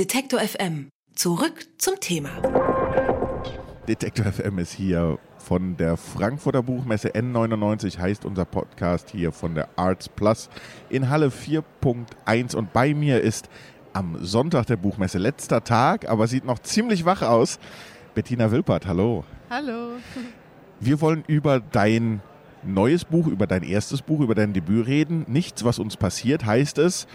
Detektor FM. Zurück zum Thema. Detektor FM ist hier von der Frankfurter Buchmesse N99, heißt unser Podcast hier von der Arts Plus in Halle 4.1. Und bei mir ist am Sonntag der Buchmesse letzter Tag, aber sieht noch ziemlich wach aus. Bettina Wilpert, hallo. Hallo. Wir wollen über dein neues Buch, über dein erstes Buch, über dein Debüt reden. Nichts, was uns passiert, heißt es,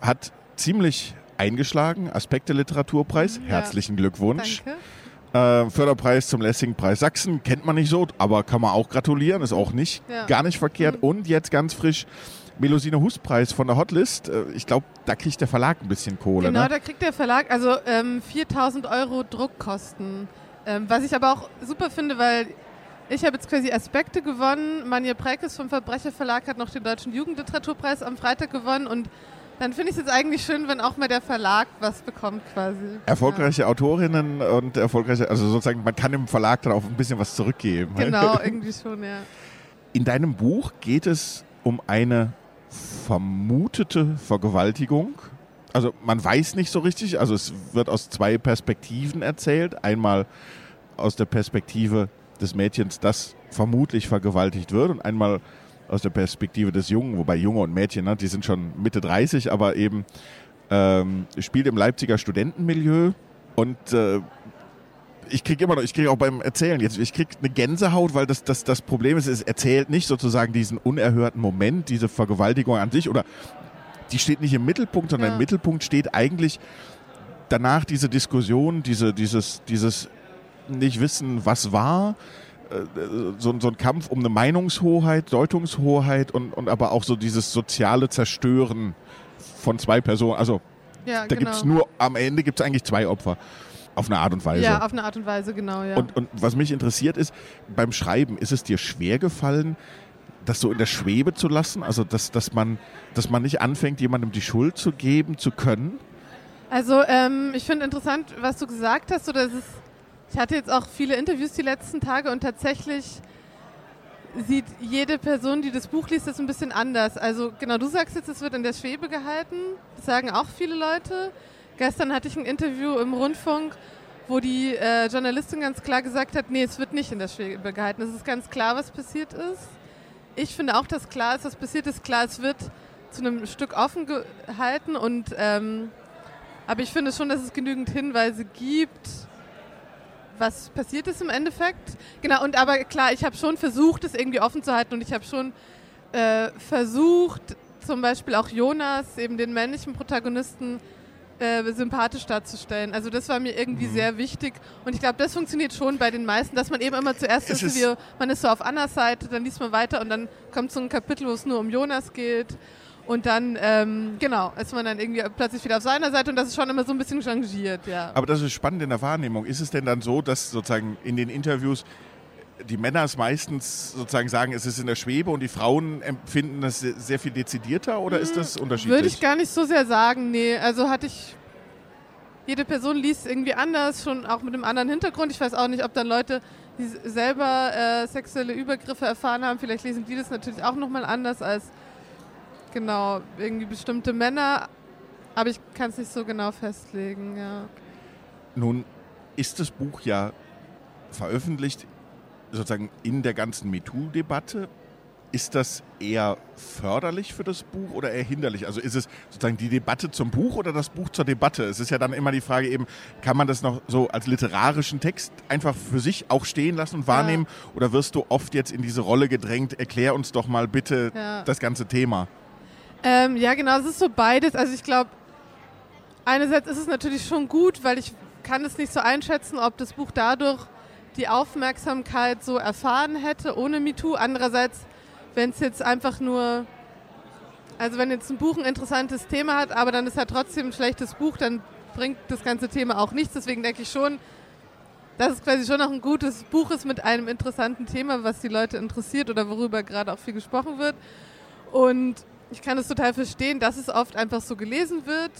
hat ziemlich eingeschlagen. Aspekte Literaturpreis. Ja. Herzlichen Glückwunsch. Danke. Äh, Förderpreis zum Lessing-Preis Sachsen kennt man nicht so, aber kann man auch gratulieren, ist auch nicht Ja. gar nicht verkehrt. Mhm. Und jetzt ganz frisch Melusine Hus-Preis von der Hotlist. Äh, ich glaube, da kriegt der Verlag ein bisschen Kohle. Genau, ne? da kriegt der Verlag also ähm, 4000 Euro Druckkosten. Ähm, was ich aber auch super finde, weil ich habe jetzt quasi Aspekte gewonnen. Manja Prekes vom Verbrecherverlag hat noch den Deutschen Jugendliteraturpreis am Freitag gewonnen und dann finde ich es jetzt eigentlich schön, wenn auch mal der Verlag was bekommt quasi. Erfolgreiche Autorinnen und erfolgreiche, also sozusagen, man kann dem Verlag dann auch ein bisschen was zurückgeben. Ja. Genau, irgendwie schon, ja. In deinem Buch geht es um eine vermutete Vergewaltigung. Also man weiß nicht so richtig, also es wird aus zwei Perspektiven erzählt. Einmal aus der Perspektive des Mädchens, das vermutlich vergewaltigt wird und einmal aus der Perspektive des Jungen, wobei Junge und Mädchen, ne, die sind schon Mitte 30, aber eben ähm, spielt im Leipziger Studentenmilieu und äh, ich kriege immer noch, ich kriege auch beim Erzählen jetzt, ich kriege eine Gänsehaut, weil das, das, das Problem ist, es erzählt nicht sozusagen diesen unerhörten Moment, diese Vergewaltigung an sich oder die steht nicht im Mittelpunkt, sondern Ja. im Mittelpunkt steht eigentlich danach diese Diskussion, diese, dieses, dieses nicht wissen, was war, so, so ein Kampf um eine Meinungshoheit, Deutungshoheit und, und aber auch so dieses soziale Zerstören von zwei Personen. Also Ja, da genau. gibt es nur, am Ende gibt es eigentlich zwei Opfer. Auf eine Art und Weise. Ja, auf eine Art und Weise, genau, ja. Und, und was mich interessiert ist, beim Schreiben, ist es dir schwer gefallen, das so in der Schwebe zu lassen? Also, dass, dass, man, dass man nicht anfängt, jemandem die Schuld zu geben, zu können? Also ähm, ich finde interessant, was du gesagt hast. Oder es ist, ich hatte jetzt auch viele Interviews die letzten Tage und tatsächlich sieht jede Person, die das Buch liest, das ein bisschen anders. Also genau, du sagst jetzt, es wird in der Schwebe gehalten. Das sagen auch viele Leute. Gestern hatte ich ein Interview im Rundfunk, wo die äh, Journalistin ganz klar gesagt hat, nee, es wird nicht in der Schwebe gehalten. Es ist ganz klar, was passiert ist. Ich finde auch, dass klar ist, was passiert ist. Klar, es wird zu einem Stück offen gehalten und ähm, aber ich finde schon, dass es genügend Hinweise gibt, was passiert ist im Endeffekt. Genau, und aber klar, ich habe schon versucht, es irgendwie offen zu halten und ich habe schon äh, versucht, zum Beispiel auch Jonas, eben den männlichen Protagonisten, äh, sympathisch darzustellen. Also das war mir irgendwie sehr wichtig und ich glaube, das funktioniert schon bei den meisten, dass man eben immer zuerst ist, ist- wie, man ist so auf Annas Seite, dann liest man weiter und dann kommt so ein Kapitel, wo es nur um Jonas geht. Und dann, ähm, genau, ist man dann irgendwie plötzlich wieder auf seiner Seite und das ist schon immer so ein bisschen changiert, ja. Aber das ist spannend in der Wahrnehmung. Ist es denn dann so, dass sozusagen in den Interviews die Männer es meistens sozusagen sagen, es ist in der Schwebe und die Frauen empfinden das sehr, viel dezidierter oder ist das unterschiedlich? Würde ich gar nicht so sehr sagen, nee. Also hatte ich. Jede Person liest irgendwie anders, schon auch mit einem anderen Hintergrund. Ich weiß auch nicht, ob dann Leute, die selber äh, sexuelle Übergriffe erfahren haben, vielleicht lesen die das natürlich auch nochmal anders als genau irgendwie bestimmte Männer. Aber ich kann es nicht so genau festlegen, ja. Nun ist das Buch ja veröffentlicht sozusagen in der ganzen MeToo-Debatte. Ist das eher förderlich für das Buch oder eher hinderlich? Also ist es sozusagen die Debatte zum Buch oder das Buch zur Debatte? Es ist ja dann immer die Frage eben, kann man das noch so als literarischen Text einfach für sich auch stehen lassen und wahrnehmen? Oder wirst du oft jetzt in diese Rolle gedrängt, erklär uns doch mal bitte Ja. das ganze Thema? Ähm, ja, genau, es ist so beides. Also ich glaube, einerseits ist es natürlich schon gut, weil ich kann es nicht so einschätzen, ob das Buch dadurch die Aufmerksamkeit so erfahren hätte ohne MeToo. Andererseits, wenn es jetzt einfach nur, also wenn jetzt ein Buch ein interessantes Thema hat, aber dann ist halt trotzdem ein schlechtes Buch, dann bringt das ganze Thema auch nichts. Deswegen denke ich schon, dass es quasi schon noch ein gutes Buch ist mit einem interessanten Thema, was die Leute interessiert oder worüber gerade auch viel gesprochen wird. Und ich kann es total verstehen, dass es oft einfach so gelesen wird.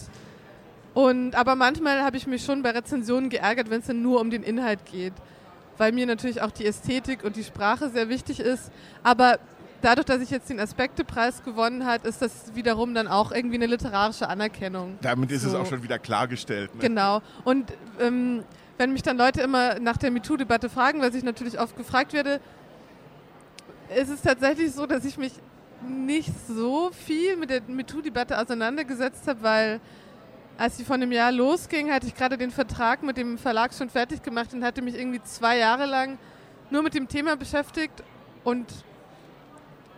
Und, aber manchmal habe ich mich schon bei Rezensionen geärgert, wenn es dann nur um den Inhalt geht. Weil mir natürlich auch die Ästhetik und die Sprache sehr wichtig ist. Aber dadurch, dass ich jetzt den Aspektepreis gewonnen hat, ist das wiederum dann auch irgendwie eine literarische Anerkennung. Damit ist es So. auch schon wieder klargestellt. Ne? Genau. Und ähm, wenn mich dann Leute immer nach der MeToo-Debatte fragen, was ich natürlich oft gefragt werde, ist es tatsächlich so, dass ich mich nicht so viel mit der MeToo-Debatte auseinandergesetzt habe, weil als sie vor einem Jahr losging, hatte ich gerade den Vertrag mit dem Verlag schon fertig gemacht und hatte mich irgendwie zwei Jahre lang nur mit dem Thema beschäftigt und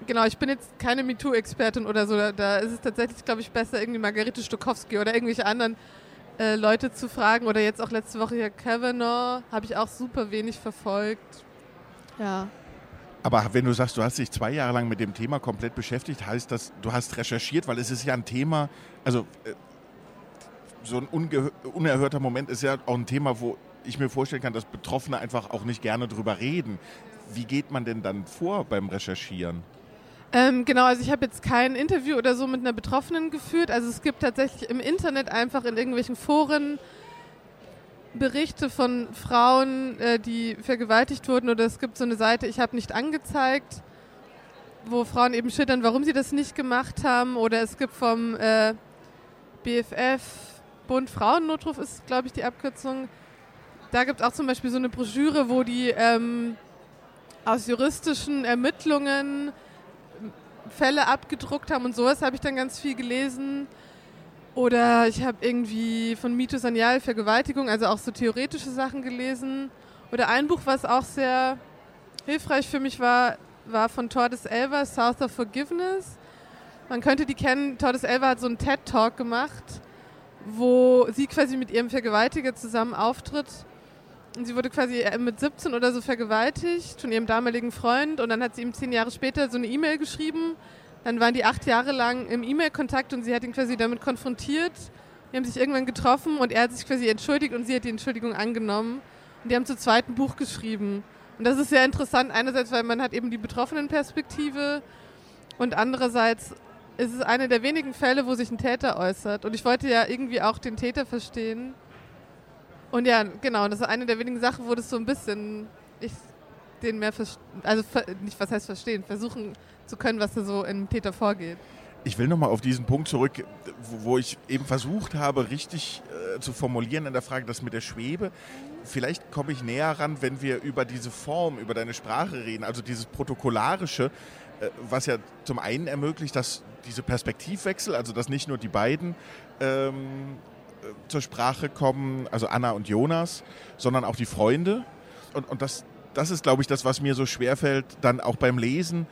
genau, ich bin jetzt keine MeToo-Expertin oder so, da, da ist es tatsächlich, glaube ich, besser, irgendwie Margarete Stokowski oder irgendwelche anderen äh, Leute zu fragen oder jetzt auch letzte Woche hier Kavanaugh, habe ich auch super wenig verfolgt. Ja. Aber wenn du sagst, du hast dich zwei Jahre lang mit dem Thema komplett beschäftigt, heißt das, du hast recherchiert, weil es ist ja ein Thema, also äh, so ein unerhörter Moment ist ja auch ein Thema, wo ich mir vorstellen kann, dass Betroffene einfach auch nicht gerne drüber reden. Wie geht man denn dann vor beim Recherchieren? Ähm, genau, also ich habe jetzt kein Interview oder so mit einer Betroffenen geführt. Also es gibt tatsächlich im Internet einfach in irgendwelchen Foren Berichte von Frauen, äh, die vergewaltigt wurden. Oder es gibt so eine Seite, ich habe nicht angezeigt, wo Frauen eben schildern, warum sie das nicht gemacht haben. Oder es gibt vom äh, BFF, Bund Frauennotruf ist, glaube ich, die Abkürzung. Da gibt es auch zum Beispiel so eine Broschüre, wo die ähm, aus juristischen Ermittlungen Fälle abgedruckt haben und sowas habe ich dann ganz viel gelesen. Oder ich habe irgendwie von Mito Sanyal Vergewaltigung, also auch so theoretische Sachen gelesen. Oder ein Buch, was auch sehr hilfreich für mich war, war von Tordes Elva, South of Forgiveness. Man könnte die kennen, Tordes Elva hat so einen TED-Talk gemacht, wo sie quasi mit ihrem Vergewaltiger zusammen auftritt. Und sie wurde quasi äh, mit 17 oder so vergewaltigt von ihrem damaligen Freund. Und dann hat sie ihm zehn Jahre später so eine E-Mail geschrieben. Dann waren die acht Jahre lang im E-Mail-Kontakt und sie hat ihn quasi damit konfrontiert. Die haben sich irgendwann getroffen und er hat sich quasi entschuldigt und sie hat die Entschuldigung angenommen. Und die haben zu zweiten Buch geschrieben. Und das ist sehr interessant. Einerseits, weil man hat eben die betroffenen Perspektive und andererseits ist es einer der wenigen Fälle, wo sich ein Täter äußert. Und ich wollte ja irgendwie auch den Täter verstehen. Und ja, genau, das ist eine der wenigen Sachen, wo das so ein bisschen, ich den mehr, also nicht was heißt verstehen, versuchen zu können, was da so im Täter vorgeht. Ich will nochmal auf diesen Punkt zurück, wo, wo ich eben versucht habe, richtig äh, zu formulieren in der Frage, das mit der Schwebe. Vielleicht komme ich näher ran, wenn wir über diese Form, über deine Sprache reden, also dieses Protokollarische, äh, was ja zum einen ermöglicht, dass diese Perspektivwechsel, also dass nicht nur die beiden ähm, äh, zur Sprache kommen, also Anna und Jonas, sondern auch die Freunde. Und, und das, das ist, glaube ich, das, was mir so schwerfällt, dann auch beim Lesen,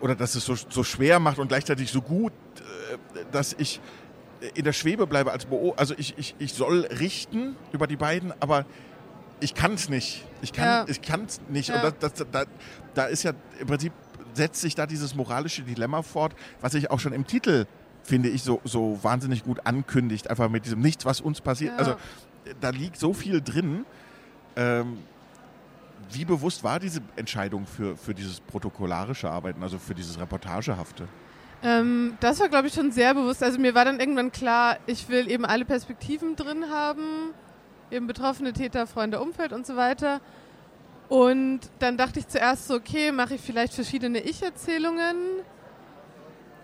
oder dass es so, so schwer macht und gleichzeitig so gut, äh, dass ich in der Schwebe bleibe als Beobachter. Also ich, ich, ich soll richten über die beiden, aber ich kann es nicht. Ich kann Ja. ich kann's nicht. Ja. Und das, das, da, da ist ja im Prinzip setzt sich da dieses moralische Dilemma fort, was sich auch schon im Titel finde ich so, so wahnsinnig gut ankündigt, einfach mit diesem Nichts, was uns passiert. Ja. Also da liegt so viel drin. Ähm, wie bewusst war diese Entscheidung für, für dieses protokollarische Arbeiten, also für dieses Reportagehafte? Ähm, das war, glaube ich, schon sehr bewusst. Also mir war dann irgendwann klar, ich will eben alle Perspektiven drin haben, eben betroffene Täter, Freunde, Umfeld und so weiter. Und dann dachte ich zuerst so, okay, mache ich vielleicht verschiedene Ich-Erzählungen.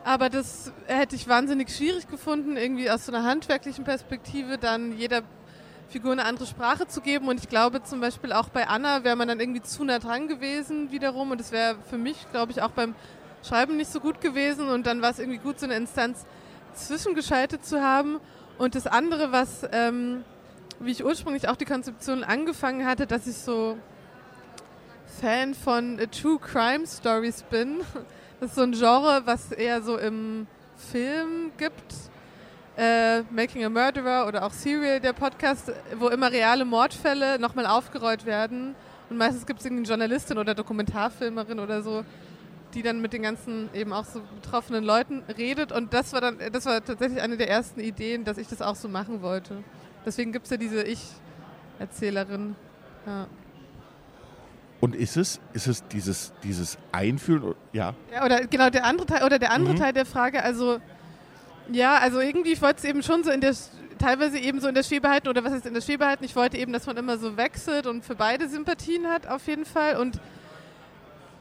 Aber das hätte ich wahnsinnig schwierig gefunden, irgendwie aus so einer handwerklichen Perspektive dann jeder Figur eine andere Sprache zu geben. Und ich glaube zum Beispiel auch bei Anna wäre man dann irgendwie zu nah dran gewesen wiederum. Und es wäre für mich, glaube ich, auch beim Schreiben nicht so gut gewesen. Und dann war es irgendwie gut, so eine Instanz zwischengeschaltet zu haben. Und das andere, was, ähm, wie ich ursprünglich auch die Konzeption angefangen hatte, dass ich so Fan von True Crime Stories bin. Das ist so ein Genre, was eher so im Film gibt. Äh, Making a Murderer oder auch Serial, der Podcast, wo immer reale Mordfälle nochmal aufgerollt werden. Und meistens gibt es irgendwie eine Journalistin oder Dokumentarfilmerin oder so, die dann mit den ganzen eben auch so betroffenen Leuten redet. Und das war dann, das war tatsächlich eine der ersten Ideen, dass ich das auch so machen wollte. Deswegen gibt es ja diese Ich-Erzählerin. Ja. Und ist es, ist es dieses, dieses Einfühlen? Ja. Ja, oder genau der andere Teil oder der andere Mhm. Teil der Frage, also ja, also irgendwie ich wollte es eben schon so in der teilweise eben so in der Schwebe halten oder was ist in der Schwebe halten? Ich wollte eben, dass man immer so wechselt und für beide Sympathien hat auf jeden Fall und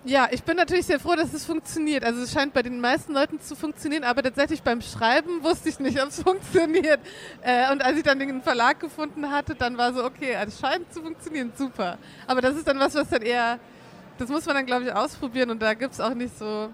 Ja, ich bin natürlich sehr froh, dass es funktioniert. Also es scheint bei den meisten Leuten zu funktionieren, aber tatsächlich beim Schreiben wusste ich nicht, ob es funktioniert. Äh, und als ich dann den Verlag gefunden hatte, dann war so, okay, es scheint zu funktionieren, super. Aber das ist dann was, was dann eher, das muss man dann, glaube ich, ausprobieren und da gibt es auch nicht so,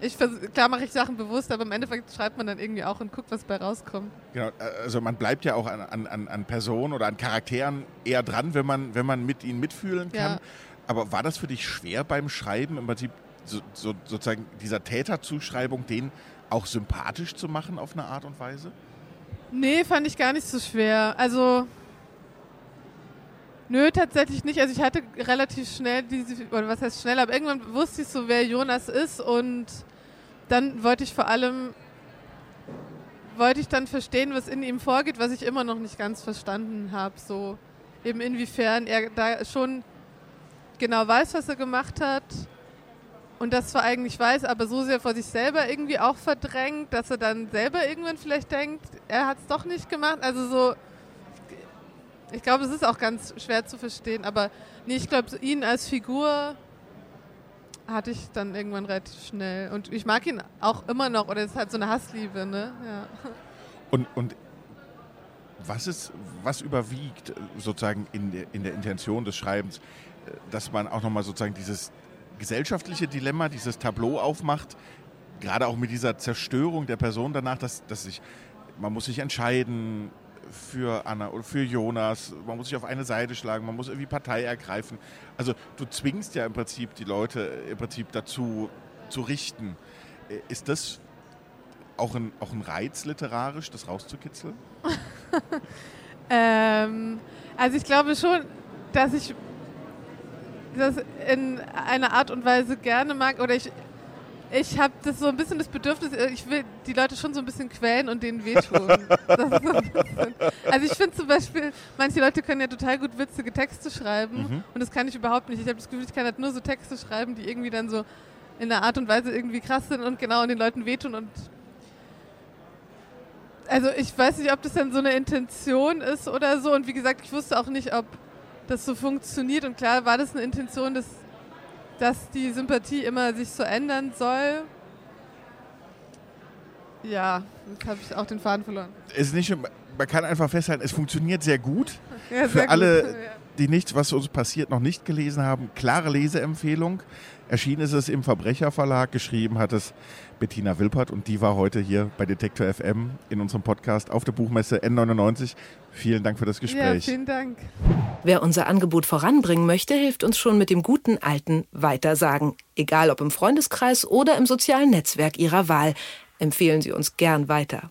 ich klar mache ich Sachen bewusst, aber im Endeffekt schreibt man dann irgendwie auch und guckt, was bei rauskommt. Genau, also man bleibt ja auch an, an, an Personen oder an Charakteren eher dran, wenn man, wenn man mit ihnen mitfühlen kann. Ja. Aber war das für dich schwer beim Schreiben, im Prinzip so, so, sozusagen dieser Täterzuschreibung, den auch sympathisch zu machen auf eine Art und Weise? Nee, fand ich gar nicht so schwer. Also, nö, tatsächlich nicht. Also ich hatte relativ schnell diese, oder was heißt schnell, aber irgendwann wusste ich so, wer Jonas ist und dann wollte ich vor allem, wollte ich dann verstehen, was in ihm vorgeht, was ich immer noch nicht ganz verstanden habe. So eben inwiefern er da schon genau weiß, was er gemacht hat und das zwar eigentlich weiß, aber so sehr vor sich selber irgendwie auch verdrängt, dass er dann selber irgendwann vielleicht denkt, er hat es doch nicht gemacht. Also so, ich glaube, es ist auch ganz schwer zu verstehen, aber nee, ich glaube, ihn als Figur hatte ich dann irgendwann relativ schnell. Und ich mag ihn auch immer noch, oder es ist halt so eine Hassliebe, ne? Ja. Und, und was ist, was überwiegt sozusagen in der, in der Intention des Schreibens? dass man auch nochmal sozusagen dieses gesellschaftliche Dilemma, dieses Tableau aufmacht, gerade auch mit dieser Zerstörung der Person danach, dass, dass sich, man muss sich entscheiden für Anna oder für Jonas, man muss sich auf eine Seite schlagen, man muss irgendwie Partei ergreifen. Also du zwingst ja im Prinzip die Leute im Prinzip dazu zu richten. Ist das auch ein, auch ein Reiz literarisch, das rauszukitzeln? ähm, also ich glaube schon, dass ich das in einer Art und Weise gerne mag oder ich ich habe das so ein bisschen das Bedürfnis, äh, ich will die Leute schon so ein bisschen quälen und denen wehtun. so also ich finde zum Beispiel, manche Leute können ja total gut witzige Texte schreiben mhm. und das kann ich überhaupt nicht. Ich habe das Gefühl, ich kann halt nur so Texte schreiben, die irgendwie dann so in einer Art und Weise irgendwie krass sind und genau den Leuten wehtun und also ich weiß nicht, ob das dann so eine Intention ist oder so und wie gesagt, ich wusste auch nicht, ob das so funktioniert. Und klar war das eine Intention, dass, dass die Sympathie immer sich so ändern soll. Ja, jetzt habe ich auch den Faden verloren. Es ist nicht, man kann einfach festhalten, es funktioniert sehr gut. Ja, sehr Für alle, gut. Die nichts, was uns passiert, noch nicht gelesen haben, klare Leseempfehlung. Erschienen ist es im Verbrecherverlag, geschrieben hat es Bettina Wilpert und die war heute hier bei Detektor FM in unserem Podcast auf der Buchmesse N99. Vielen Dank für das Gespräch. Ja, vielen Dank. Wer unser Angebot voranbringen möchte, hilft uns schon mit dem guten alten Weitersagen. Egal ob im Freundeskreis oder im sozialen Netzwerk Ihrer Wahl. Empfehlen Sie uns gern weiter.